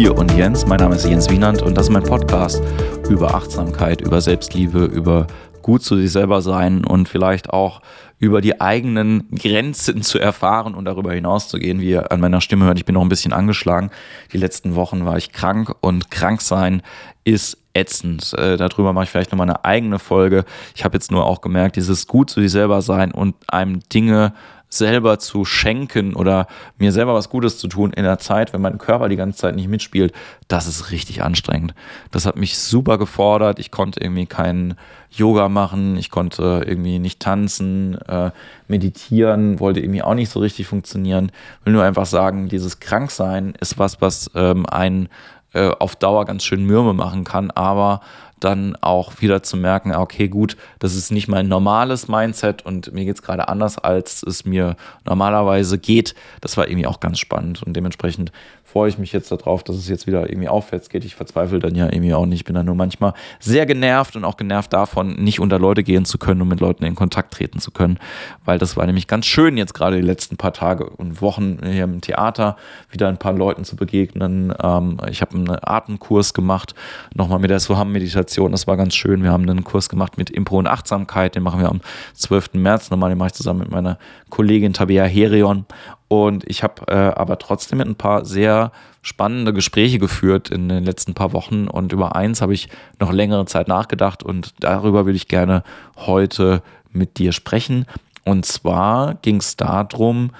Hier und Jens. Mein Name ist Jens Wienand und das ist mein Podcast über Achtsamkeit, über Selbstliebe, über gut zu sich selber sein und vielleicht auch über die eigenen Grenzen zu erfahren und darüber hinaus zu gehen. Wie ihr an meiner Stimme hört, ich bin noch ein bisschen angeschlagen. Die letzten Wochen war ich krank und krank sein ist ätzend. Äh, darüber mache ich vielleicht nochmal eine eigene Folge. Ich habe jetzt nur auch gemerkt, dieses gut zu sich selber sein und einem Dinge selber zu schenken oder mir selber was Gutes zu tun in der Zeit, wenn mein Körper die ganze Zeit nicht mitspielt, das ist richtig anstrengend. Das hat mich super gefordert. Ich konnte irgendwie keinen Yoga machen, ich konnte irgendwie nicht tanzen, äh, meditieren, wollte irgendwie auch nicht so richtig funktionieren. Will nur einfach sagen, dieses Kranksein ist was, was ähm, einen äh, auf Dauer ganz schön Mürme machen kann, aber dann auch wieder zu merken, okay, gut, das ist nicht mein normales Mindset und mir geht es gerade anders, als es mir normalerweise geht. Das war irgendwie auch ganz spannend und dementsprechend freue ich mich jetzt darauf, dass es jetzt wieder irgendwie aufwärts geht. Ich verzweifle dann ja irgendwie auch nicht. Ich bin dann nur manchmal sehr genervt und auch genervt davon, nicht unter Leute gehen zu können und mit Leuten in Kontakt treten zu können. Weil das war nämlich ganz schön, jetzt gerade die letzten paar Tage und Wochen hier im Theater wieder ein paar Leuten zu begegnen. Ähm, ich habe einen Atemkurs gemacht, nochmal mit der Soham-Meditation. Das war ganz schön. Wir haben einen Kurs gemacht mit Impro und Achtsamkeit. Den machen wir am 12. März nochmal. Den mache ich zusammen mit meiner Kollegin Tabea Herion. Und ich habe äh, aber trotzdem mit ein paar sehr spannende Gespräche geführt in den letzten paar Wochen. Und über eins habe ich noch längere Zeit nachgedacht und darüber will ich gerne heute mit dir sprechen. Und zwar ging es darum,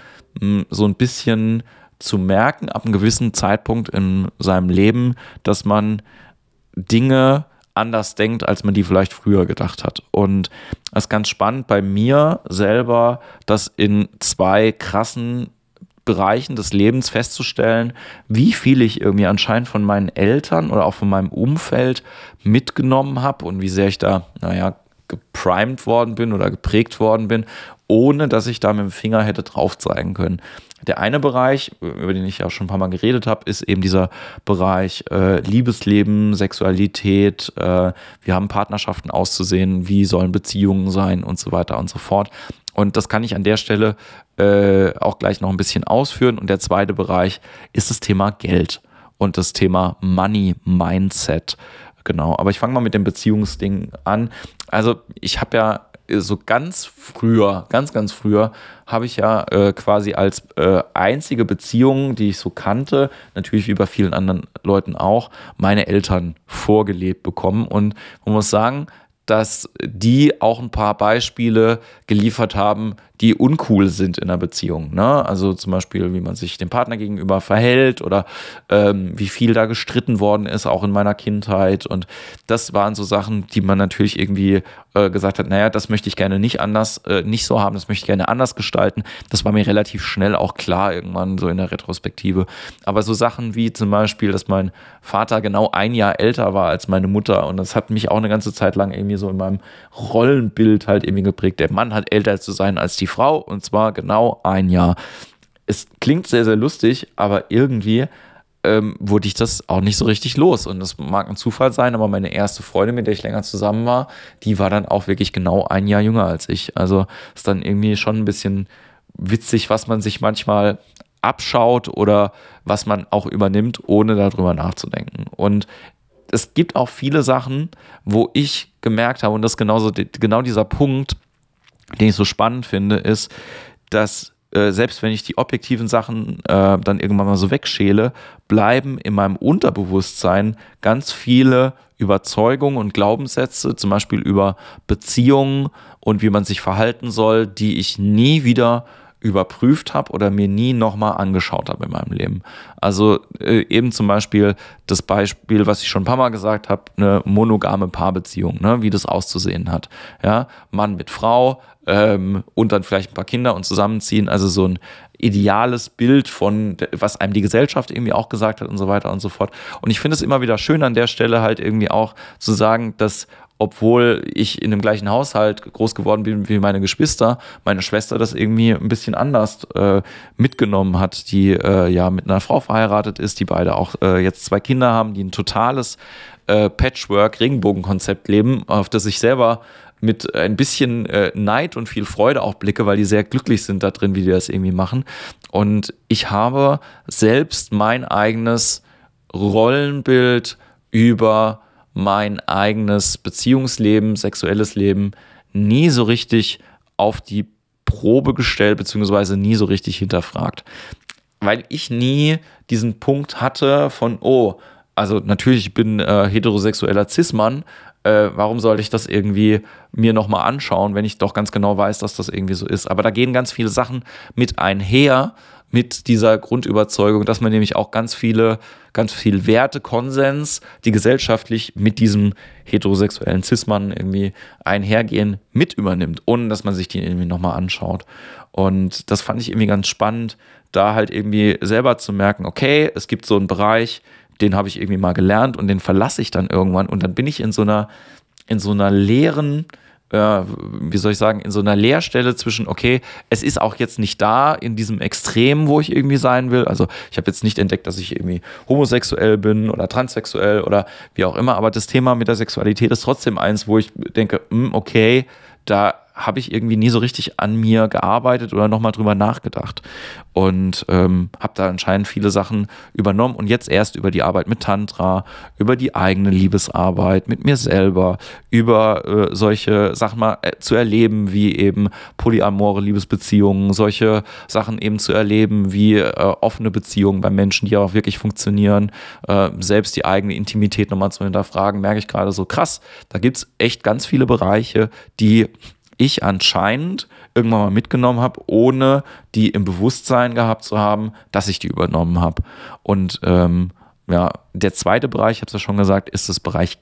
so ein bisschen zu merken, ab einem gewissen Zeitpunkt in seinem Leben, dass man Dinge anders denkt, als man die vielleicht früher gedacht hat. Und das ist ganz spannend bei mir selber, das in zwei krassen Bereichen des Lebens festzustellen, wie viel ich irgendwie anscheinend von meinen Eltern oder auch von meinem Umfeld mitgenommen habe und wie sehr ich da, naja, geprimed worden bin oder geprägt worden bin, ohne dass ich da mit dem Finger hätte drauf zeigen können. Der eine Bereich, über den ich ja schon ein paar Mal geredet habe, ist eben dieser Bereich äh, Liebesleben, Sexualität. Äh, wir haben Partnerschaften auszusehen, wie sollen Beziehungen sein und so weiter und so fort. Und das kann ich an der Stelle äh, auch gleich noch ein bisschen ausführen. Und der zweite Bereich ist das Thema Geld und das Thema Money Mindset. Genau, aber ich fange mal mit dem Beziehungsding an. Also ich habe ja so ganz früher, ganz, ganz früher, habe ich ja äh, quasi als äh, einzige Beziehung, die ich so kannte, natürlich wie bei vielen anderen Leuten auch, meine Eltern vorgelebt bekommen. Und man muss sagen, dass die auch ein paar Beispiele geliefert haben, die uncool sind in einer Beziehung. Ne? Also zum Beispiel, wie man sich dem Partner gegenüber verhält oder ähm, wie viel da gestritten worden ist, auch in meiner Kindheit. Und das waren so Sachen, die man natürlich irgendwie äh, gesagt hat, naja, das möchte ich gerne nicht anders, äh, nicht so haben, das möchte ich gerne anders gestalten. Das war mir relativ schnell auch klar irgendwann so in der Retrospektive. Aber so Sachen wie zum Beispiel, dass mein Vater genau ein Jahr älter war als meine Mutter und das hat mich auch eine ganze Zeit lang irgendwie so in meinem Rollenbild halt irgendwie geprägt. Der Mann hat älter zu sein als die Frau und zwar genau ein Jahr. Es klingt sehr, sehr lustig, aber irgendwie ähm, wurde ich das auch nicht so richtig los. Und das mag ein Zufall sein, aber meine erste Freundin, mit der ich länger zusammen war, die war dann auch wirklich genau ein Jahr jünger als ich. Also ist dann irgendwie schon ein bisschen witzig, was man sich manchmal abschaut oder was man auch übernimmt, ohne darüber nachzudenken. Und es gibt auch viele Sachen, wo ich gemerkt habe, und das ist genauso, genau dieser Punkt, den ich so spannend finde, ist, dass äh, selbst wenn ich die objektiven Sachen äh, dann irgendwann mal so wegschäle, bleiben in meinem Unterbewusstsein ganz viele Überzeugungen und Glaubenssätze, zum Beispiel über Beziehungen und wie man sich verhalten soll, die ich nie wieder überprüft habe oder mir nie nochmal angeschaut habe in meinem Leben. Also äh, eben zum Beispiel das Beispiel, was ich schon ein paar Mal gesagt habe, eine monogame Paarbeziehung, ne, wie das auszusehen hat. Ja, Mann mit Frau ähm, und dann vielleicht ein paar Kinder und zusammenziehen. Also so ein ideales Bild von, was einem die Gesellschaft irgendwie auch gesagt hat und so weiter und so fort. Und ich finde es immer wieder schön an der Stelle halt irgendwie auch zu sagen, dass obwohl ich in dem gleichen Haushalt groß geworden bin wie meine Geschwister, meine Schwester das irgendwie ein bisschen anders äh, mitgenommen hat, die äh, ja mit einer Frau verheiratet ist, die beide auch äh, jetzt zwei Kinder haben, die ein totales äh, Patchwork-Regenbogen-Konzept leben, auf das ich selber mit ein bisschen äh, Neid und viel Freude auch blicke, weil die sehr glücklich sind da drin, wie die das irgendwie machen. Und ich habe selbst mein eigenes Rollenbild über mein eigenes Beziehungsleben, sexuelles Leben nie so richtig auf die Probe gestellt, beziehungsweise nie so richtig hinterfragt. Weil ich nie diesen Punkt hatte von, oh, also natürlich, ich bin äh, heterosexueller Cis-Mann, äh, warum sollte ich das irgendwie mir nochmal anschauen, wenn ich doch ganz genau weiß, dass das irgendwie so ist. Aber da gehen ganz viele Sachen mit einher, mit dieser Grundüberzeugung, dass man nämlich auch ganz viele, ganz viel Werte, Konsens, die gesellschaftlich mit diesem heterosexuellen Cis-Mann irgendwie einhergehen, mit übernimmt, ohne dass man sich die irgendwie nochmal anschaut. Und das fand ich irgendwie ganz spannend, da halt irgendwie selber zu merken, okay, es gibt so einen Bereich, den habe ich irgendwie mal gelernt und den verlasse ich dann irgendwann und dann bin ich in so einer, in so einer leeren, äh, wie soll ich sagen, in so einer Leerstelle zwischen, okay, es ist auch jetzt nicht da in diesem Extrem, wo ich irgendwie sein will. Also ich habe jetzt nicht entdeckt, dass ich irgendwie homosexuell bin oder transsexuell oder wie auch immer, aber das Thema mit der Sexualität ist trotzdem eins, wo ich denke, hm, okay, da habe ich irgendwie nie so richtig an mir gearbeitet oder nochmal drüber nachgedacht. Und ähm, habe da anscheinend viele Sachen übernommen und jetzt erst über die Arbeit mit Tantra, über die eigene Liebesarbeit mit mir selber, über äh, solche Sachen mal äh, zu erleben, wie eben polyamore Liebesbeziehungen, solche Sachen eben zu erleben, wie äh, offene Beziehungen bei Menschen, die auch wirklich funktionieren, äh, selbst die eigene Intimität nochmal zu hinterfragen, merke ich gerade so krass. Da gibt es echt ganz viele Bereiche, die ich anscheinend irgendwann mal mitgenommen habe, ohne die im Bewusstsein gehabt zu haben, dass ich die übernommen habe. Und ähm, ja, der zweite Bereich, ich habe es ja schon gesagt, ist das Bereich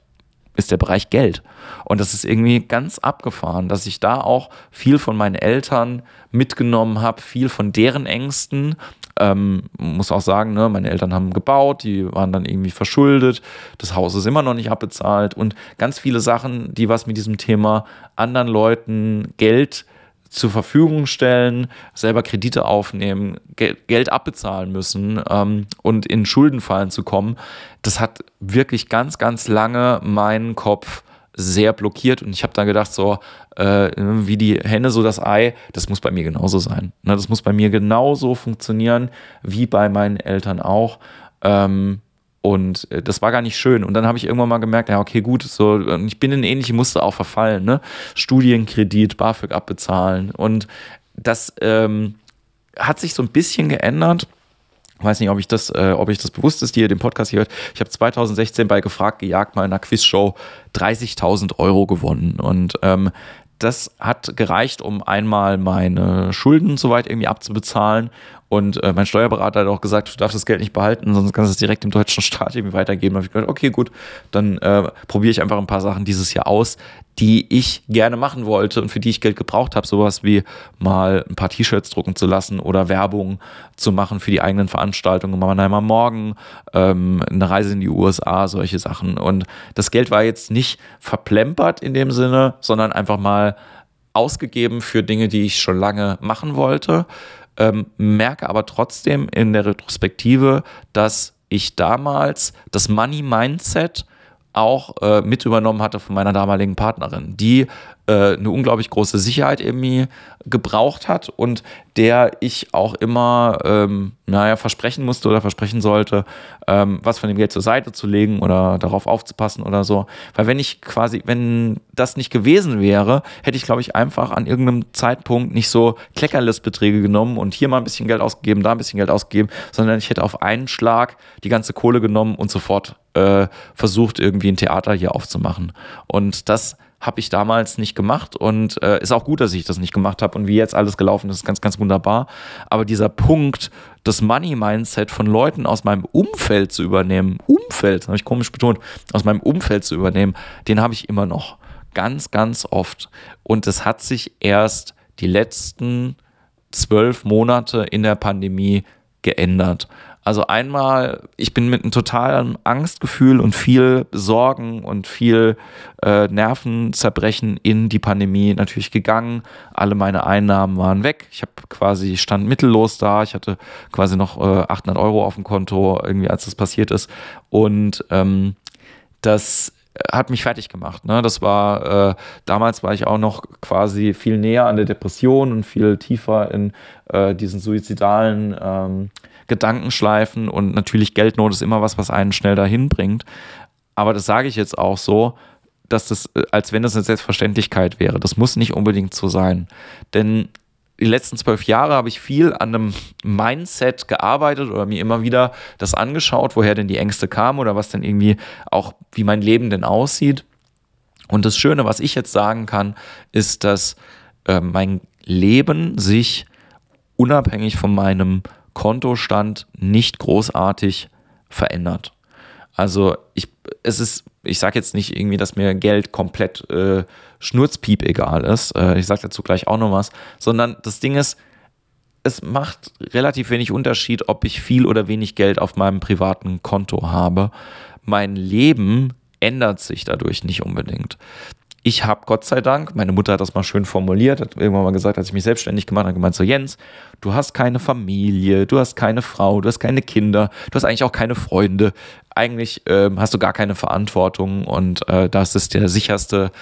ist der Bereich Geld. Und das ist irgendwie ganz abgefahren, dass ich da auch viel von meinen Eltern mitgenommen habe, viel von deren Ängsten. Ähm, muss auch sagen, ne, meine Eltern haben gebaut, die waren dann irgendwie verschuldet, das Haus ist immer noch nicht abbezahlt. Und ganz viele Sachen, die was mit diesem Thema anderen Leuten Geld zur Verfügung stellen, selber Kredite aufnehmen, Geld abbezahlen müssen ähm, und in Schuldenfallen zu kommen, das hat wirklich ganz, ganz lange meinen Kopf sehr blockiert und ich habe dann gedacht, so äh, wie die Henne so das Ei, das muss bei mir genauso sein. Ne, das muss bei mir genauso funktionieren wie bei meinen Eltern auch. Ähm, und äh, das war gar nicht schön. Und dann habe ich irgendwann mal gemerkt, ja, okay, gut, so, ich bin in ähnliche Muster auch verfallen, ne? Studienkredit, BAföG abbezahlen. Und das ähm, hat sich so ein bisschen geändert. Weiß nicht, ob ich das, äh, ob ich das bewusst ist, die ihr den Podcast hier hört. Ich habe 2016 bei Gefragt gejagt mal in einer Quizshow 30.000 Euro gewonnen. Und ähm, das hat gereicht, um einmal meine Schulden soweit irgendwie abzubezahlen. Und äh, mein Steuerberater hat auch gesagt, du darfst das Geld nicht behalten, sonst kannst du es direkt dem deutschen Staat irgendwie weitergeben. Da habe ich gedacht, okay, gut, dann äh, probiere ich einfach ein paar Sachen dieses Jahr aus, die ich gerne machen wollte und für die ich Geld gebraucht habe. Sowas wie mal ein paar T-Shirts drucken zu lassen oder Werbung zu machen für die eigenen Veranstaltungen. Mannheimer Morgen, ähm, eine Reise in die USA, solche Sachen. Und das Geld war jetzt nicht verplempert in dem Sinne, sondern einfach mal ausgegeben für Dinge, die ich schon lange machen wollte. Ähm, merke aber trotzdem in der Retrospektive, dass ich damals das Money Mindset auch äh, mit übernommen hatte von meiner damaligen Partnerin, die äh, eine unglaublich große Sicherheit irgendwie gebraucht hat und der ich auch immer, ähm, naja, versprechen musste oder versprechen sollte, ähm, was von dem Geld zur Seite zu legen oder darauf aufzupassen oder so. Weil wenn ich quasi, wenn das nicht gewesen wäre, hätte ich, glaube ich, einfach an irgendeinem Zeitpunkt nicht so Kleckerlistbeträge genommen und hier mal ein bisschen Geld ausgegeben, da ein bisschen Geld ausgegeben, sondern ich hätte auf einen Schlag die ganze Kohle genommen und sofort äh, versucht, irgendwie ein Theater hier aufzumachen. Und das habe ich damals nicht gemacht und äh, ist auch gut, dass ich das nicht gemacht habe und wie jetzt alles gelaufen ist, ist ganz, ganz wunderbar. Aber dieser Punkt, das Money-Mindset von Leuten aus meinem Umfeld zu übernehmen, Umfeld, habe ich komisch betont, aus meinem Umfeld zu übernehmen, den habe ich immer noch. Ganz, ganz oft. Und es hat sich erst die letzten zwölf Monate in der Pandemie geändert. Also einmal, ich bin mit einem totalen Angstgefühl und viel Sorgen und viel äh, Nervenzerbrechen in die Pandemie natürlich gegangen. Alle meine Einnahmen waren weg. Ich habe quasi stand mittellos da. Ich hatte quasi noch äh, 800 Euro auf dem Konto irgendwie, als das passiert ist. Und ähm, das hat mich fertig gemacht. Ne? Das war, äh, damals war ich auch noch quasi viel näher an der Depression und viel tiefer in äh, diesen suizidalen ähm, Gedankenschleifen und natürlich Geldnot ist immer was, was einen schnell dahin bringt. Aber das sage ich jetzt auch so, dass das, äh, als wenn das eine Selbstverständlichkeit wäre. Das muss nicht unbedingt so sein. Denn die letzten zwölf Jahre habe ich viel an einem Mindset gearbeitet oder mir immer wieder das angeschaut, woher denn die Ängste kamen oder was denn irgendwie auch, wie mein Leben denn aussieht. Und das Schöne, was ich jetzt sagen kann, ist, dass äh, mein Leben sich unabhängig von meinem Kontostand nicht großartig verändert. Also ich, es ist, ich sage jetzt nicht irgendwie, dass mir Geld komplett äh, Schnurzpiep egal ist. Äh, ich sage dazu gleich auch noch was, sondern das Ding ist, es macht relativ wenig Unterschied, ob ich viel oder wenig Geld auf meinem privaten Konto habe. Mein Leben ändert sich dadurch nicht unbedingt ich habe Gott sei Dank, meine Mutter hat das mal schön formuliert, hat irgendwann mal gesagt, als ich mich selbstständig gemacht habe, gemeint so, Jens, du hast keine Familie, du hast keine Frau, du hast keine Kinder, du hast eigentlich auch keine Freunde, eigentlich äh, hast du gar keine Verantwortung und äh, das ist der sicherste,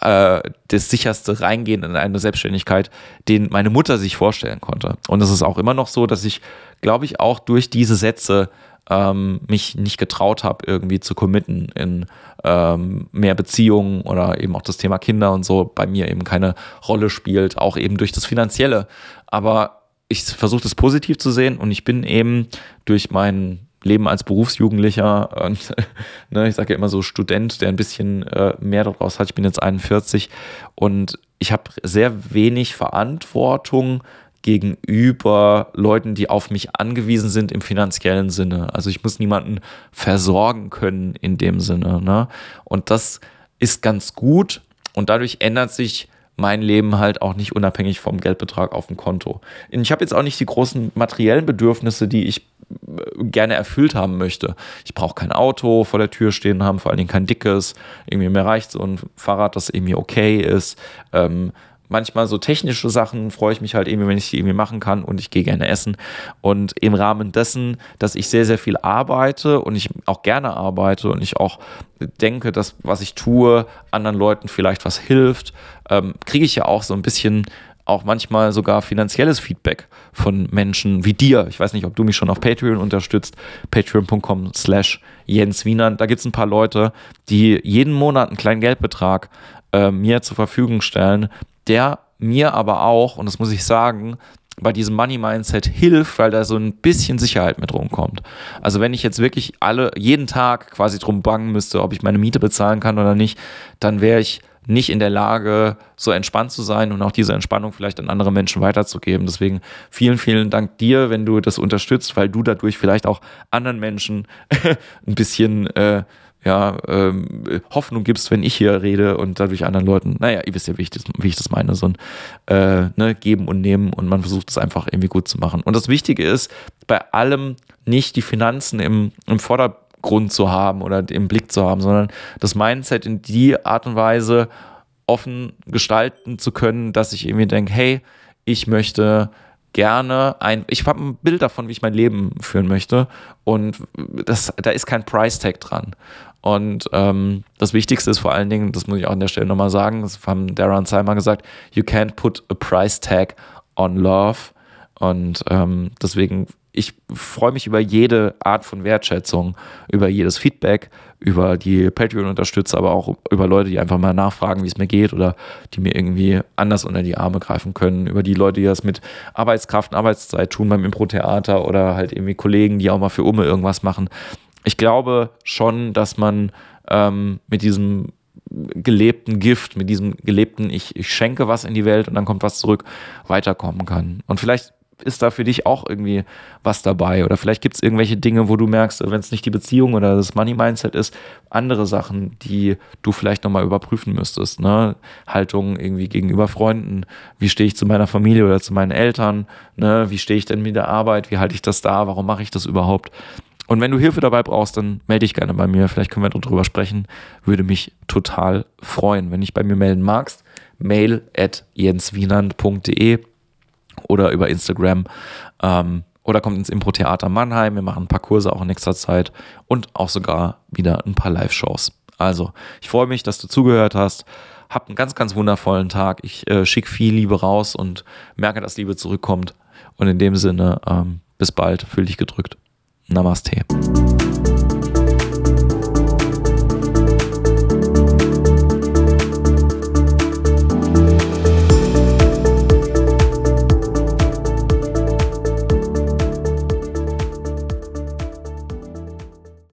äh, das sicherste Reingehen in eine Selbstständigkeit, den meine Mutter sich vorstellen konnte. Und es ist auch immer noch so, dass ich, glaube ich, auch durch diese Sätze ähm, mich nicht getraut habe, irgendwie zu committen in ähm, mehr Beziehungen oder eben auch das Thema Kinder und so bei mir eben keine Rolle spielt, auch eben durch das Finanzielle. Aber ich versuche das positiv zu sehen und ich bin eben durch mein Leben als Berufsjugendlicher und ne, ich sage ja immer so Student, der ein bisschen äh, mehr daraus hat. Ich bin jetzt 41 und ich habe sehr wenig Verantwortung gegenüber Leuten, die auf mich angewiesen sind im finanziellen Sinne. Also ich muss niemanden versorgen können in dem Sinne. Ne? Und das ist ganz gut und dadurch ändert sich mein Leben halt auch nicht unabhängig vom Geldbetrag auf dem Konto. Ich habe jetzt auch nicht die großen materiellen Bedürfnisse, die ich äh, gerne erfüllt haben möchte. Ich brauche kein Auto vor der Tür stehen haben, vor allen Dingen kein dickes. Irgendwie mir reicht so ein Fahrrad, das irgendwie okay ist. Ähm, manchmal so technische Sachen freue ich mich halt irgendwie, wenn ich die irgendwie machen kann und ich gehe gerne essen. Und im Rahmen dessen, dass ich sehr, sehr viel arbeite und ich auch gerne arbeite und ich auch denke, dass was ich tue, anderen Leuten vielleicht was hilft, ähm, kriege ich ja auch so ein bisschen auch manchmal sogar finanzielles Feedback von Menschen wie dir. Ich weiß nicht, ob du mich schon auf Patreon unterstützt. Patreon.com slash Jens Wienern. Da gibt es ein paar Leute, die jeden Monat einen kleinen Geldbetrag äh, mir zur Verfügung stellen, der mir aber auch, und das muss ich sagen, bei diesem Money Mindset hilft, weil da so ein bisschen Sicherheit mit rumkommt. Also wenn ich jetzt wirklich alle jeden Tag quasi drum bangen müsste, ob ich meine Miete bezahlen kann oder nicht, dann wäre ich nicht in der Lage, so entspannt zu sein und auch diese Entspannung vielleicht an andere Menschen weiterzugeben. Deswegen vielen, vielen Dank dir, wenn du das unterstützt, weil du dadurch vielleicht auch anderen Menschen ein bisschen äh, ja, ähm, Hoffnung gibst, wenn ich hier rede und dadurch anderen Leuten, naja, ihr wisst ja, wie ich das, wie ich das meine, so ein äh, ne, Geben und Nehmen und man versucht es einfach irgendwie gut zu machen. Und das Wichtige ist, bei allem nicht die Finanzen im, im Vordergrund zu haben oder im Blick zu haben, sondern das Mindset in die Art und Weise offen gestalten zu können, dass ich irgendwie denke, hey, ich möchte gerne ein, ich habe ein Bild davon, wie ich mein Leben führen möchte und das, da ist kein Price Tag dran. Und ähm, das Wichtigste ist vor allen Dingen, das muss ich auch an der Stelle nochmal sagen, das haben Darren Simon gesagt, you can't put a price tag on love. Und ähm, deswegen, ich freue mich über jede Art von Wertschätzung, über jedes Feedback, über die Patreon-Unterstützer, aber auch über Leute, die einfach mal nachfragen, wie es mir geht oder die mir irgendwie anders unter die Arme greifen können, über die Leute, die das mit Arbeitskraft und Arbeitszeit tun beim Impro-Theater oder halt irgendwie Kollegen, die auch mal für Umme irgendwas machen ich glaube schon, dass man ähm, mit diesem gelebten Gift, mit diesem gelebten, ich, ich schenke was in die Welt und dann kommt was zurück, weiterkommen kann. Und vielleicht ist da für dich auch irgendwie was dabei oder vielleicht gibt es irgendwelche Dinge, wo du merkst, wenn es nicht die Beziehung oder das Money Mindset ist, andere Sachen, die du vielleicht nochmal überprüfen müsstest. Ne? Haltung irgendwie gegenüber Freunden, wie stehe ich zu meiner Familie oder zu meinen Eltern, ne? wie stehe ich denn mit der Arbeit, wie halte ich das da, warum mache ich das überhaupt? Und wenn du Hilfe dabei brauchst, dann melde dich gerne bei mir. Vielleicht können wir darüber sprechen. Würde mich total freuen. Wenn dich bei mir melden magst, mail at jenswienand.de oder über Instagram ähm, oder kommt ins Impro-Theater Mannheim. Wir machen ein paar Kurse auch in nächster Zeit und auch sogar wieder ein paar Live-Shows. Also, ich freue mich, dass du zugehört hast. Hab einen ganz, ganz wundervollen Tag. Ich äh, schicke viel Liebe raus und merke, dass Liebe zurückkommt. Und in dem Sinne, ähm, bis bald, fühl dich gedrückt. Namaste.